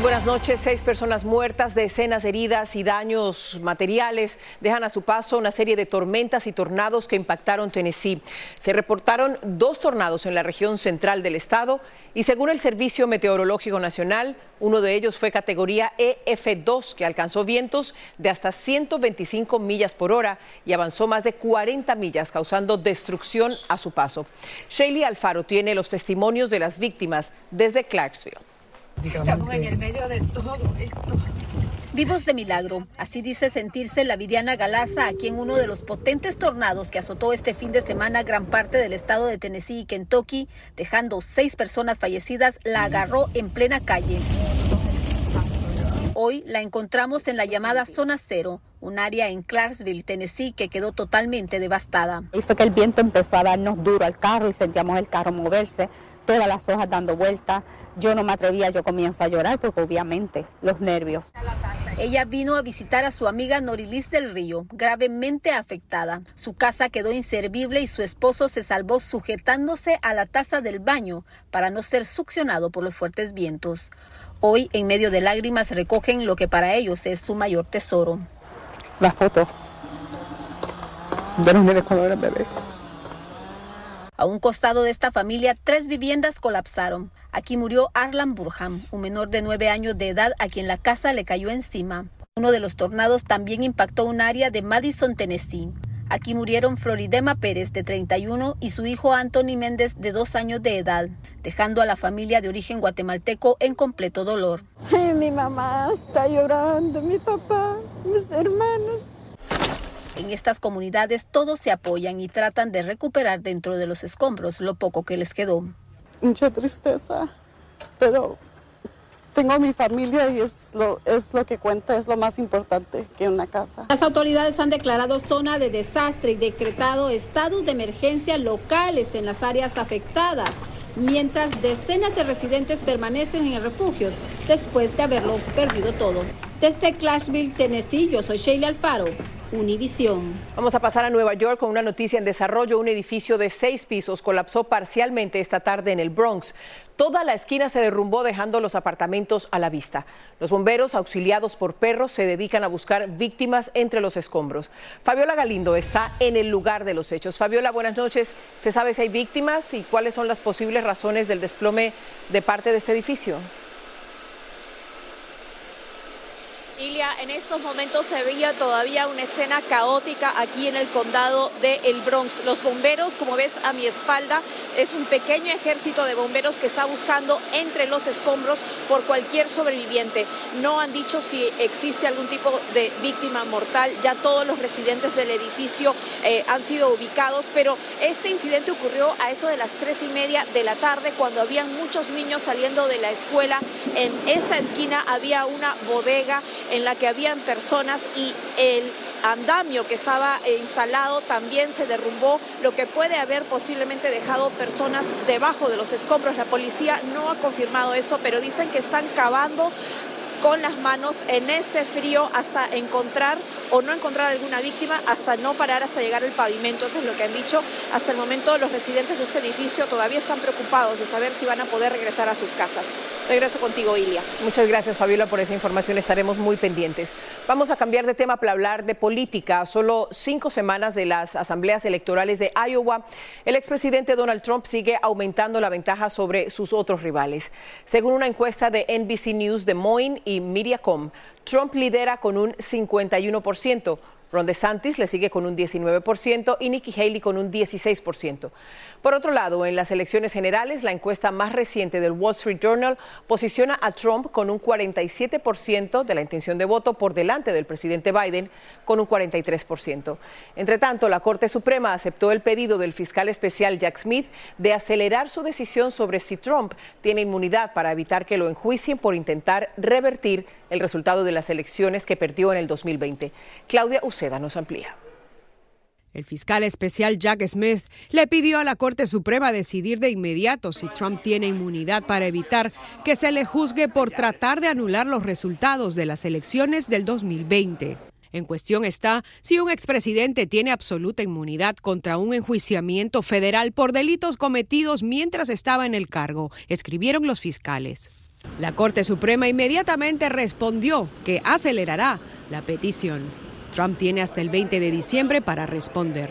Buenas noches. Seis personas muertas, decenas heridas y daños materiales dejan a su paso una serie de tormentas y tornados que impactaron Tennessee. Se reportaron dos tornados en la región central del estado y según el Servicio Meteorológico Nacional, uno de ellos fue categoría EF2 que alcanzó vientos de hasta 125 millas por hora y avanzó más de 40 millas causando destrucción a su paso. Shaylee Alfaro tiene los testimonios de las víctimas desde Clarksville. Estamos en el medio de todo esto. Vivos de milagro, así dice sentirse la Vidiana Galaza, aquí en uno de los potentes tornados que azotó este fin de semana gran parte del estado de Tennessee y Kentucky, dejando seis personas fallecidas, la agarró en plena calle. Hoy la encontramos en la llamada Zona Cero, un área en Clarksville, Tennessee, que quedó totalmente devastada. Y fue que el viento empezó a darnos duro al carro y sentíamos el carro moverse, todas las hojas dando vueltas. Yo no me atrevía, yo comienzo a llorar porque obviamente los nervios. Ella vino a visitar a su amiga Norilis del Río, gravemente afectada. Su casa quedó inservible y su esposo se salvó sujetándose a la taza del baño para no ser succionado por los fuertes vientos. Hoy, en medio de lágrimas, recogen lo que para ellos es su mayor tesoro. La foto de los nenes cuando eran bebés. A un costado de esta familia, tres viviendas colapsaron. Aquí murió Arlan Burham, un menor de nueve años de edad a quien la casa le cayó encima. Uno de los tornados también impactó un área de Madison, Tennessee. Aquí murieron Floridema Pérez, de 31, y su hijo Anthony Méndez, de dos años de edad, dejando a la familia de origen guatemalteco en completo dolor. Ay, mi mamá está llorando, mi papá, mis hermanos. En estas comunidades todos se apoyan y tratan de recuperar dentro de los escombros lo poco que les quedó. Mucha tristeza, pero tengo mi familia y es lo, es lo que cuenta, es lo más importante que una casa. Las autoridades han declarado zona de desastre y decretado estados de emergencia locales en las áreas afectadas, mientras decenas de residentes permanecen en refugios después de haberlo perdido todo. Desde Clarksville, Tennessee, yo soy Sheila Alfaro. Univisión. Vamos a pasar a Nueva York con una noticia en desarrollo. Un edificio de seis pisos colapsó parcialmente esta tarde en el Bronx. Toda la esquina se derrumbó dejando los apartamentos a la vista. Los bomberos, auxiliados por perros, se dedican a buscar víctimas entre los escombros. Fabiola Galindo está en el lugar de los hechos. Fabiola, buenas noches. ¿Se sabe si hay víctimas y cuáles son las posibles razones del desplome de parte de este edificio? Ilia, en estos momentos se veía todavía una escena caótica aquí en el condado de El Bronx. Los bomberos, como ves a mi espalda, es un pequeño ejército de bomberos que está buscando entre los escombros por cualquier sobreviviente. No han dicho si existe algún tipo de víctima mortal. Ya todos los residentes del edificio eh, han sido ubicados, pero este incidente ocurrió a eso de las tres y media de la tarde cuando habían muchos niños saliendo de la escuela. En esta esquina había una bodega en la que habían personas y el andamio que estaba eh, instalado también se derrumbó, lo que puede haber posiblemente dejado personas debajo de los escombros. La policía no ha confirmado eso, pero dicen que están cavando con las manos en este frío hasta encontrar o no encontrar alguna víctima, hasta no parar hasta llegar al pavimento. Eso es lo que han dicho. Hasta el momento los residentes de este edificio todavía están preocupados de saber si van a poder regresar a sus casas. Regreso contigo, Ilia. Muchas gracias, Fabiola, por esa información. Estaremos muy pendientes. Vamos a cambiar de tema para hablar de política. Solo cinco semanas de las asambleas electorales de Iowa, el expresidente Donald Trump sigue aumentando la ventaja sobre sus otros rivales. Según una encuesta de NBC News, Des Moines y Mediacom, Trump lidera con un 51%. Ron DeSantis le sigue con un 19% y Nikki Haley con un 16%. Por otro lado, en las elecciones generales, la encuesta más reciente del Wall Street Journal posiciona a Trump con un 47% de la intención de voto por delante del presidente Biden con un 43%. Entre tanto, la Corte Suprema aceptó el pedido del fiscal especial Jack Smith de acelerar su decisión sobre si Trump tiene inmunidad para evitar que lo enjuicien por intentar revertir el resultado de las elecciones que perdió en el 2020. Claudia Uceda nos amplía. El fiscal especial Jack Smith le pidió a la Corte Suprema decidir de inmediato si Trump tiene inmunidad para evitar que se le juzgue por tratar de anular los resultados de las elecciones del 2020. En cuestión está si un expresidente tiene absoluta inmunidad contra un enjuiciamiento federal por delitos cometidos mientras estaba en el cargo, escribieron los fiscales. La Corte Suprema inmediatamente respondió que acelerará la petición. Trump tiene hasta el 20 de diciembre para responder.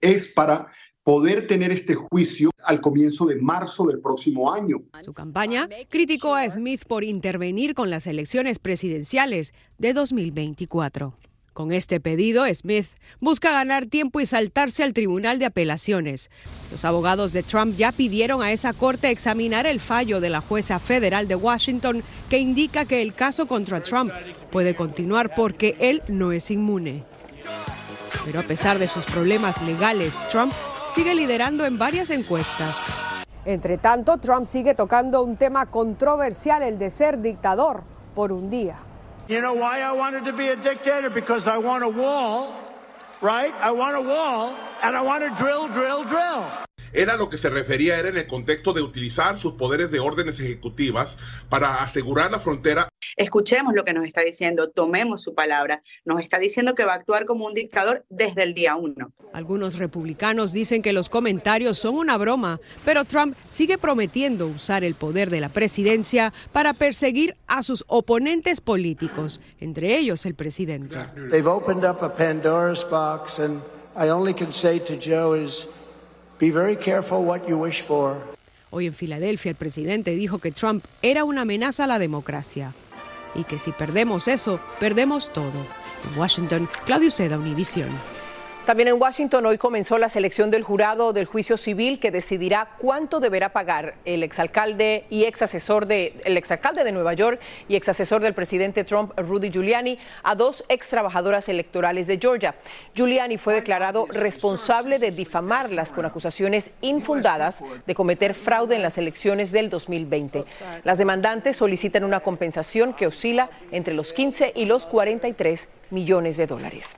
Es para poder tener este juicio al comienzo de marzo del próximo año. Su campaña criticó a Smith por intervenir con las elecciones presidenciales de 2024. Con este pedido, Smith busca ganar tiempo y saltarse al Tribunal de Apelaciones. Los abogados de Trump ya pidieron a esa corte examinar el fallo de la jueza federal de Washington que indica que el caso contra Trump puede continuar porque él no es inmune. Pero a pesar de sus problemas legales, Trump sigue liderando en varias encuestas. Entre tanto, Trump sigue tocando un tema controversial, el de ser dictador por un día. You know why I wanted to be a dictator? Because I want a wall, right? I want a wall, and I want to drill, drill, drill. Era lo que se refería, era en el contexto de utilizar sus poderes de órdenes ejecutivas para asegurar la frontera. Escuchemos lo que nos está diciendo, tomemos su palabra. Nos está diciendo que va a actuar como un dictador desde el día uno. Algunos republicanos dicen que los comentarios son una broma, pero Trump sigue prometiendo usar el poder de la presidencia para perseguir a sus oponentes políticos, entre ellos el presidente. They've opened up a Pandora's box, and I only can say to Joe is. Be very careful what you wish for. Hoy en Filadelfia el presidente dijo que Trump era una amenaza a la democracia y que si perdemos eso, perdemos todo. En Washington, Claudio Seda, Univision. También en Washington hoy comenzó la selección del jurado del juicio civil que decidirá cuánto deberá pagar el exalcalde y exasesor de exalcalde de Nueva York y exasesor del presidente Trump, Rudy Giuliani, a dos ex trabajadoras electorales de Georgia. Giuliani fue declarado responsable de difamarlas con acusaciones infundadas de cometer fraude en las elecciones del 2020. Las demandantes solicitan una compensación que oscila entre los 15 y los 43 millones de dólares.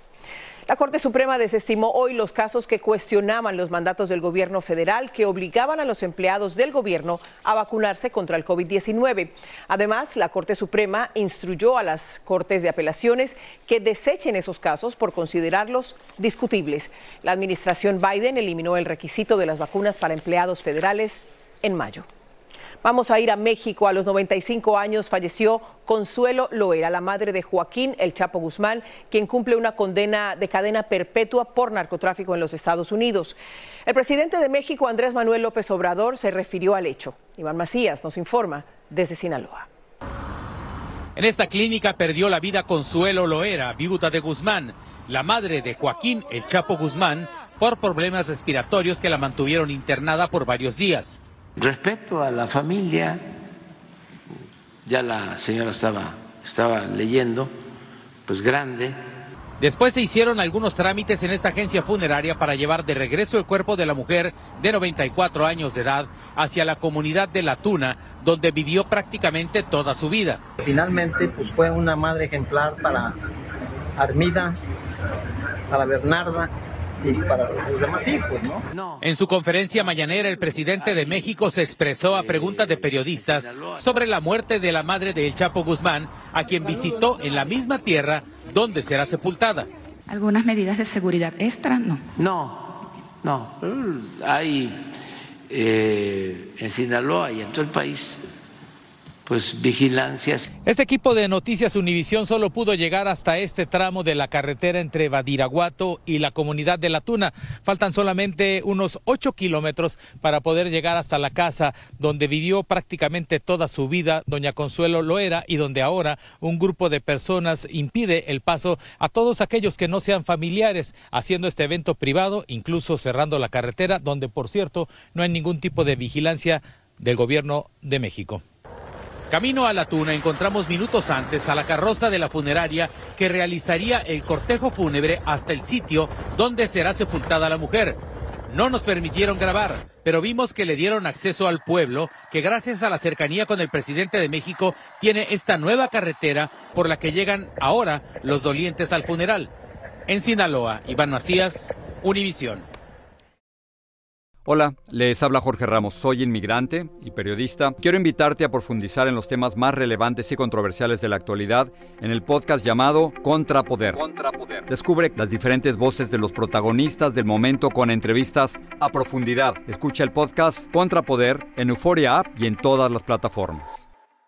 La Corte Suprema desestimó hoy los casos que cuestionaban los mandatos del gobierno federal que obligaban a los empleados del gobierno a vacunarse contra el COVID-19. Además, la Corte Suprema instruyó a las Cortes de Apelaciones que desechen esos casos por considerarlos discutibles. La administración Biden eliminó el requisito de las vacunas para empleados federales en mayo. Vamos a ir a México. A los 95 años falleció Consuelo Loera, la madre de Joaquín El Chapo Guzmán, quien cumple una condena de cadena perpetua por narcotráfico en los Estados Unidos. El presidente de México, Andrés Manuel López Obrador, se refirió al hecho. Iván Macías nos informa desde Sinaloa. En esta clínica perdió la vida Consuelo Loera, viuda de Guzmán, la madre de Joaquín El Chapo Guzmán, por problemas respiratorios que la mantuvieron internada por varios días. Respecto a la familia, ya la señora estaba, estaba leyendo, pues grande. Después se hicieron algunos trámites en esta agencia funeraria para llevar de regreso el cuerpo de la mujer de 94 años de edad hacia la comunidad de La Tuna, donde vivió prácticamente toda su vida. Finalmente, pues fue una madre ejemplar para Armida, para Bernarda para los demás hijos, ¿no? En su conferencia mañanera, el presidente de México se expresó a preguntas de periodistas sobre la muerte de la madre de El Chapo Guzmán, a quien visitó en la misma tierra donde será sepultada. ¿Algunas medidas de seguridad extra? No. No, no. Hay eh, en Sinaloa y en todo el país pues vigilancias. Este equipo de Noticias Univisión solo pudo llegar hasta este tramo de la carretera entre Badiraguato y la comunidad de La Tuna. Faltan solamente unos ocho kilómetros para poder llegar hasta la casa donde vivió prácticamente toda su vida doña Consuelo Loera y donde ahora un grupo de personas impide el paso a todos aquellos que no sean familiares haciendo este evento privado, incluso cerrando la carretera donde por cierto no hay ningún tipo de vigilancia del gobierno de México. Camino a la Tuna encontramos minutos antes a la carroza de la funeraria que realizaría el cortejo fúnebre hasta el sitio donde será sepultada la mujer. No nos permitieron grabar, pero vimos que le dieron acceso al pueblo, que gracias a la cercanía con el presidente de México tiene esta nueva carretera por la que llegan ahora los dolientes al funeral. En Sinaloa, Iván Macías, Univisión. Hola, les habla Jorge Ramos, soy inmigrante y periodista. Quiero invitarte a profundizar en los temas más relevantes y controversiales de la actualidad en el podcast llamado Contrapoder. Contrapoder. Descubre las diferentes voces de los protagonistas del momento con entrevistas a profundidad. Escucha el podcast Contrapoder en Euforia App y en todas las plataformas.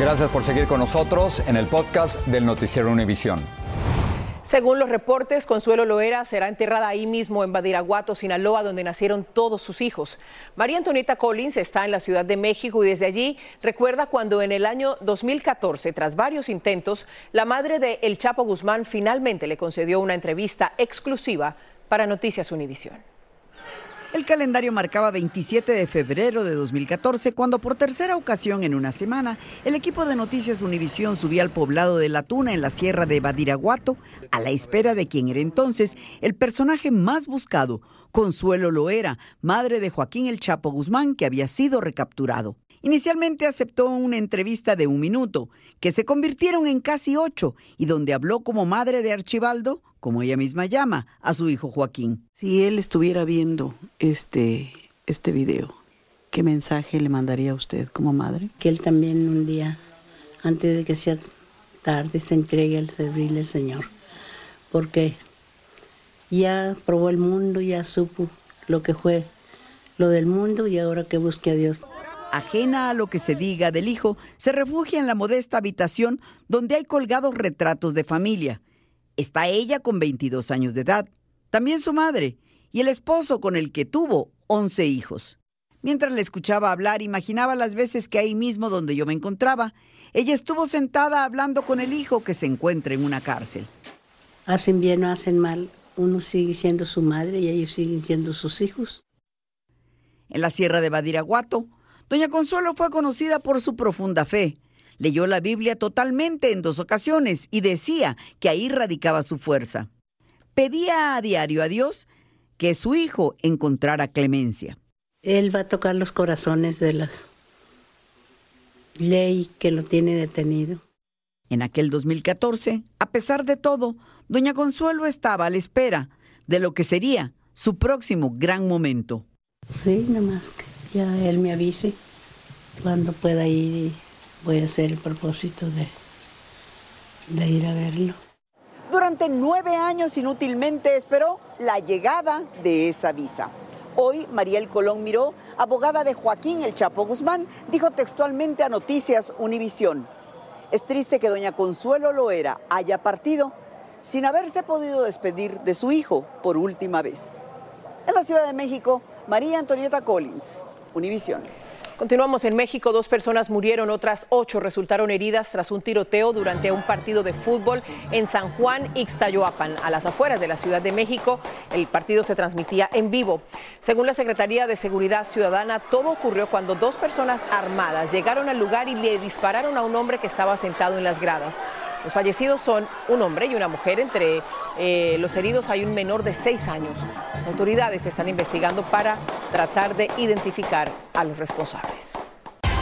Gracias por seguir con nosotros en el podcast del Noticiero Univisión. Según los reportes, Consuelo Loera será enterrada ahí mismo en Badiraguato, Sinaloa, donde nacieron todos sus hijos. María Antonieta Collins está en la Ciudad de México y desde allí recuerda cuando en el año 2014, tras varios intentos, la madre de El Chapo Guzmán finalmente le concedió una entrevista exclusiva para Noticias Univisión. El calendario marcaba 27 de febrero de 2014 cuando por tercera ocasión en una semana el equipo de Noticias Univisión subía al poblado de La Tuna en la sierra de Badiraguato a la espera de quien era entonces el personaje más buscado, Consuelo Loera, madre de Joaquín El Chapo Guzmán que había sido recapturado. Inicialmente aceptó una entrevista de un minuto, que se convirtieron en casi ocho, y donde habló como madre de Archibaldo, como ella misma llama, a su hijo Joaquín. Si él estuviera viendo este, este video, ¿qué mensaje le mandaría a usted como madre? Que él también un día, antes de que sea tarde, se entregue al servirle al Señor. Porque ya probó el mundo, ya supo lo que fue lo del mundo y ahora que busque a Dios ajena a lo que se diga del hijo, se refugia en la modesta habitación donde hay colgados retratos de familia. Está ella con 22 años de edad, también su madre, y el esposo con el que tuvo 11 hijos. Mientras le escuchaba hablar, imaginaba las veces que ahí mismo donde yo me encontraba, ella estuvo sentada hablando con el hijo que se encuentra en una cárcel. Hacen bien o hacen mal, uno sigue siendo su madre y ellos siguen siendo sus hijos. En la sierra de Badiraguato, Doña Consuelo fue conocida por su profunda fe. Leyó la Biblia totalmente en dos ocasiones y decía que ahí radicaba su fuerza. Pedía a diario a Dios que su hijo encontrara clemencia. Él va a tocar los corazones de las ley que lo tiene detenido. En aquel 2014, a pesar de todo, doña Consuelo estaba a la espera de lo que sería su próximo gran momento. Sí, nada más que ya él me avise cuando pueda ir voy a hacer el propósito de, de ir a verlo. Durante nueve años inútilmente esperó la llegada de esa visa. Hoy, Mariel Colón Miró, abogada de Joaquín El Chapo Guzmán, dijo textualmente a Noticias Univisión, es triste que doña Consuelo Loera haya partido sin haberse podido despedir de su hijo por última vez. En la Ciudad de México, María Antonieta Collins, Univisión. Continuamos en México. Dos personas murieron, otras ocho resultaron heridas tras un tiroteo durante un partido de fútbol en San Juan, Ixtayoapan, a las afueras de la Ciudad de México. El partido se transmitía en vivo. Según la Secretaría de Seguridad Ciudadana, todo ocurrió cuando dos personas armadas llegaron al lugar y le dispararon a un hombre que estaba sentado en las gradas. Los fallecidos son un hombre y una mujer. Entre eh, los heridos hay un menor de seis años. Las autoridades están investigando para tratar de identificar a los responsables.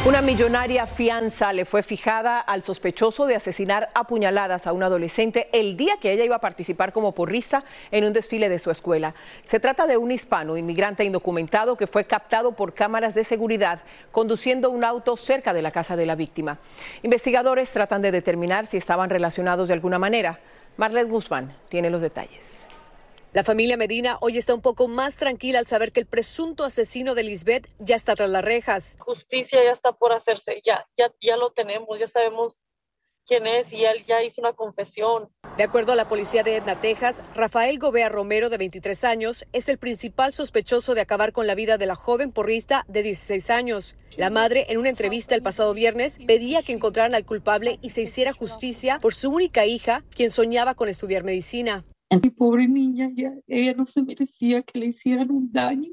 Una millonaria fianza le fue fijada al sospechoso de asesinar a puñaladas a un adolescente el día que ella iba a participar como porrista en un desfile de su escuela. Se trata de un hispano inmigrante indocumentado que fue captado por cámaras de seguridad conduciendo un auto cerca de la casa de la víctima. Investigadores tratan de determinar si estaban relacionados de alguna manera. Marlet Guzmán tiene los detalles. La familia Medina hoy está un poco más tranquila al saber que el presunto asesino de Lisbeth ya está tras las rejas. Justicia ya está por hacerse, ya, ya, ya lo tenemos, ya sabemos quién es y él ya hizo una confesión. De acuerdo a la policía de Edna, Texas, Rafael Gobea Romero, de 23 años, es el principal sospechoso de acabar con la vida de la joven porrista de 16 años. La madre, en una entrevista el pasado viernes, pedía que encontraran al culpable y se hiciera justicia por su única hija, quien soñaba con estudiar medicina. Mi pobre niña, ella, ella no se merecía que le hicieran un daño.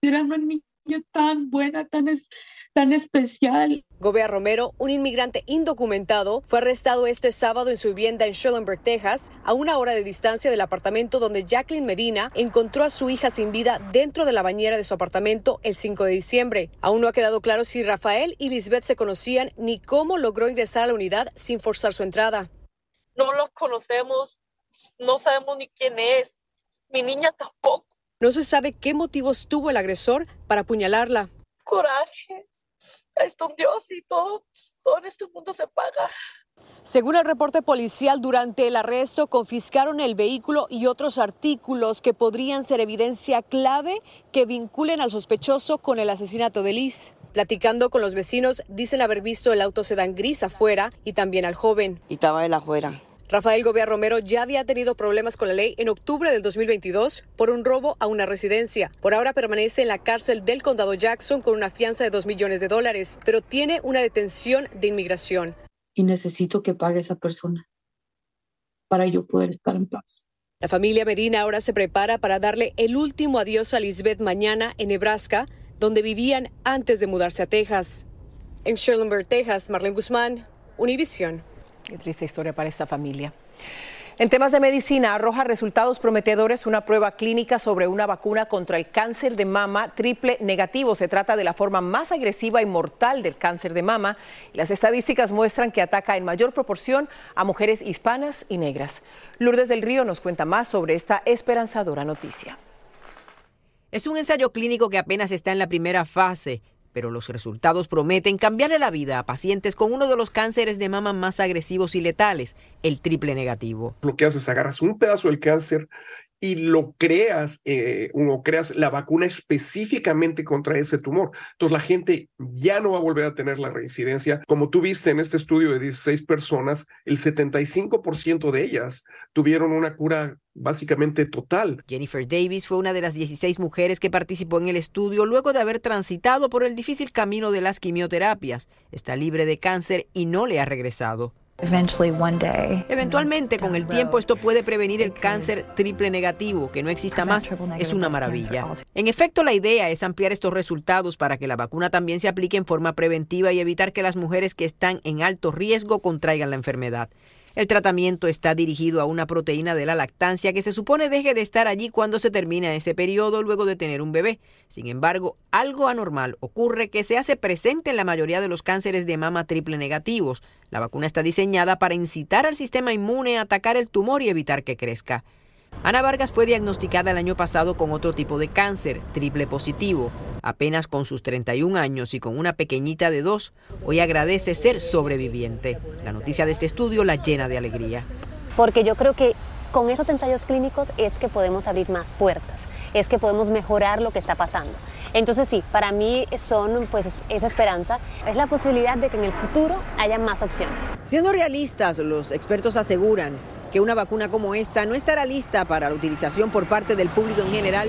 Era una niña tan buena, tan, es, tan especial. Gobea Romero, un inmigrante indocumentado, fue arrestado este sábado en su vivienda en Schellenberg, Texas, a una hora de distancia del apartamento donde Jacqueline Medina encontró a su hija sin vida dentro de la bañera de su apartamento el 5 de diciembre. Aún no ha quedado claro si Rafael y Lisbeth se conocían ni cómo logró ingresar a la unidad sin forzar su entrada. No los conocemos, no sabemos ni quién es. Mi niña tampoco. No se sabe qué motivos tuvo el agresor para apuñalarla. Coraje. Esto un Dios y todo, todo en este mundo se paga. Según el reporte policial, durante el arresto confiscaron el vehículo y otros artículos que podrían ser evidencia clave que vinculen al sospechoso con el asesinato de Liz. Platicando con los vecinos, dicen haber visto el auto sedán gris afuera y también al joven. Y estaba él afuera. Rafael Gobea Romero ya había tenido problemas con la ley en octubre del 2022 por un robo a una residencia. Por ahora permanece en la cárcel del condado Jackson con una fianza de 2 millones de dólares, pero tiene una detención de inmigración. Y necesito que pague esa persona para yo poder estar en paz. La familia Medina ahora se prepara para darle el último adiós a Lisbeth mañana en Nebraska, donde vivían antes de mudarse a Texas. En Sherlinburg, Texas, Marlene Guzmán, Univision. Qué triste historia para esta familia. En temas de medicina, arroja resultados prometedores una prueba clínica sobre una vacuna contra el cáncer de mama triple negativo. Se trata de la forma más agresiva y mortal del cáncer de mama. Las estadísticas muestran que ataca en mayor proporción a mujeres hispanas y negras. Lourdes del Río nos cuenta más sobre esta esperanzadora noticia. Es un ensayo clínico que apenas está en la primera fase pero los resultados prometen cambiarle la vida a pacientes con uno de los cánceres de mama más agresivos y letales, el triple negativo. Lo que haces es agarras un pedazo del cáncer y lo creas, eh, o creas la vacuna específicamente contra ese tumor. Entonces la gente ya no va a volver a tener la reincidencia. Como tú viste en este estudio de 16 personas, el 75% de ellas tuvieron una cura básicamente total. Jennifer Davis fue una de las 16 mujeres que participó en el estudio luego de haber transitado por el difícil camino de las quimioterapias. Está libre de cáncer y no le ha regresado. Eventualmente, con el tiempo, esto puede prevenir el cáncer triple negativo, que no exista más. Es una maravilla. En efecto, la idea es ampliar estos resultados para que la vacuna también se aplique en forma preventiva y evitar que las mujeres que están en alto riesgo contraigan la enfermedad. El tratamiento está dirigido a una proteína de la lactancia que se supone deje de estar allí cuando se termina ese periodo luego de tener un bebé. Sin embargo, algo anormal ocurre que se hace presente en la mayoría de los cánceres de mama triple negativos. La vacuna está diseñada para incitar al sistema inmune a atacar el tumor y evitar que crezca. Ana Vargas fue diagnosticada el año pasado con otro tipo de cáncer, triple positivo. Apenas con sus 31 años y con una pequeñita de dos, hoy agradece ser sobreviviente. La noticia de este estudio la llena de alegría. Porque yo creo que con esos ensayos clínicos es que podemos abrir más puertas, es que podemos mejorar lo que está pasando. Entonces sí, para mí son pues esa esperanza, es la posibilidad de que en el futuro haya más opciones. Siendo realistas, los expertos aseguran que una vacuna como esta no estará lista para la utilización por parte del público en general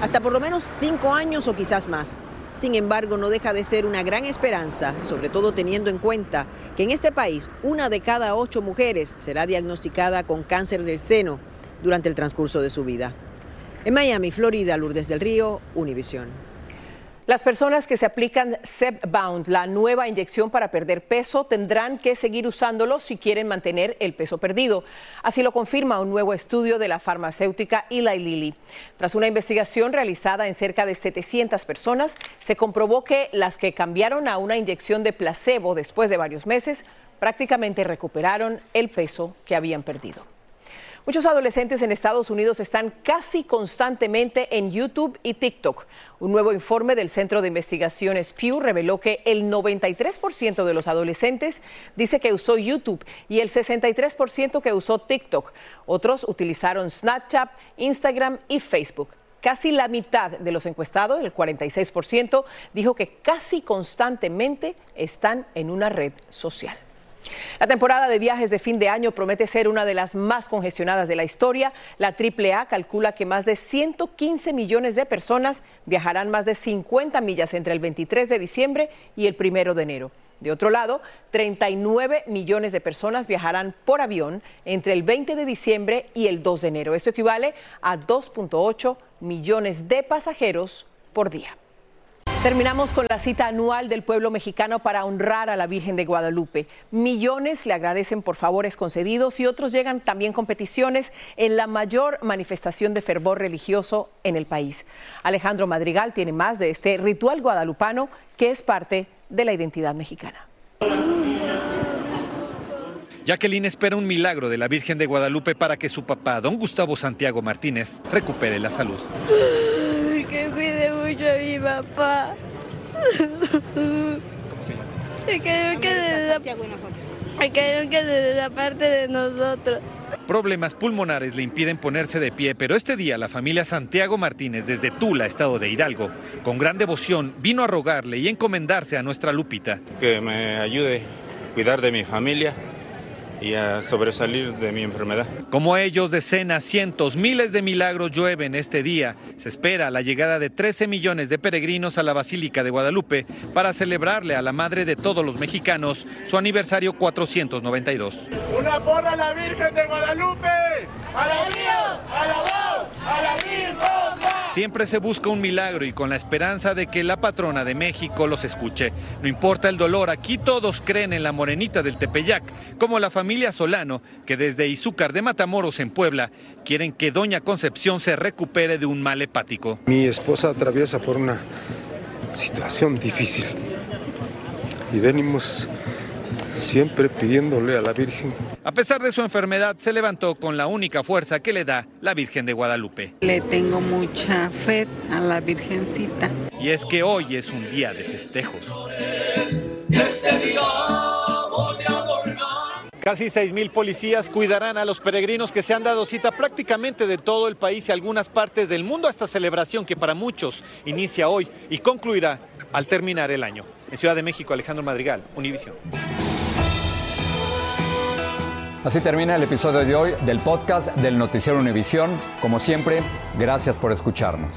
hasta por lo menos cinco años o quizás más. Sin embargo, no deja de ser una gran esperanza, sobre todo teniendo en cuenta que en este país una de cada ocho mujeres será diagnosticada con cáncer del seno durante el transcurso de su vida. En Miami, Florida, Lourdes del Río, Univisión. Las personas que se aplican Zepbound, la nueva inyección para perder peso, tendrán que seguir usándolo si quieren mantener el peso perdido. Así lo confirma un nuevo estudio de la farmacéutica Eli Lilly. Tras una investigación realizada en cerca de 700 personas, se comprobó que las que cambiaron a una inyección de placebo después de varios meses prácticamente recuperaron el peso que habían perdido. Muchos adolescentes en Estados Unidos están casi constantemente en YouTube y TikTok. Un nuevo informe del Centro de Investigaciones Pew reveló que el 93% de los adolescentes dice que usó YouTube y el 63% que usó TikTok. Otros utilizaron Snapchat, Instagram y Facebook. Casi la mitad de los encuestados, el 46%, dijo que casi constantemente están en una red social. La temporada de viajes de fin de año promete ser una de las más congestionadas de la historia. La AAA calcula que más de 115 millones de personas viajarán más de 50 millas entre el 23 de diciembre y el 1 de enero. De otro lado, 39 millones de personas viajarán por avión entre el 20 de diciembre y el 2 de enero. Esto equivale a 2.8 millones de pasajeros por día. Terminamos con la cita anual del pueblo mexicano para honrar a la Virgen de Guadalupe. Millones le agradecen por favores concedidos y otros llegan también con peticiones en la mayor manifestación de fervor religioso en el país. Alejandro Madrigal tiene más de este ritual guadalupano que es parte de la identidad mexicana. Jacqueline espera un milagro de la Virgen de Guadalupe para que su papá, don Gustavo Santiago Martínez, recupere la salud papá. Se que nunca se desaparte de nosotros. Problemas pulmonares le impiden ponerse de pie, pero este día la familia Santiago Martínez desde Tula, estado de Hidalgo, con gran devoción vino a rogarle y encomendarse a nuestra Lupita. Que me ayude a cuidar de mi familia y a sobresalir de mi enfermedad. Como ellos, decenas, cientos, miles de milagros llueven este día. Se espera la llegada de 13 millones de peregrinos a la Basílica de Guadalupe para celebrarle a la Madre de todos los mexicanos su aniversario 492. Una porra a la Virgen de Guadalupe, a la vida, a la voz, a la Virgen. Siempre se busca un milagro y con la esperanza de que la patrona de México los escuche. No importa el dolor, aquí todos creen en la morenita del Tepeyac, como la familia Solano, que desde Izúcar de Matamoros en Puebla quieren que Doña Concepción se recupere de un mal hepático. Mi esposa atraviesa por una situación difícil y venimos siempre pidiéndole a la Virgen. A pesar de su enfermedad, se levantó con la única fuerza que le da la Virgen de Guadalupe. Le tengo mucha fe a la Virgencita. Y es que hoy es un día de festejos. Casi 6.000 policías cuidarán a los peregrinos que se han dado cita prácticamente de todo el país y algunas partes del mundo a esta celebración que para muchos inicia hoy y concluirá al terminar el año. En Ciudad de México, Alejandro Madrigal, Univision. Así termina el episodio de hoy del podcast del Noticiero Univisión. Como siempre, gracias por escucharnos.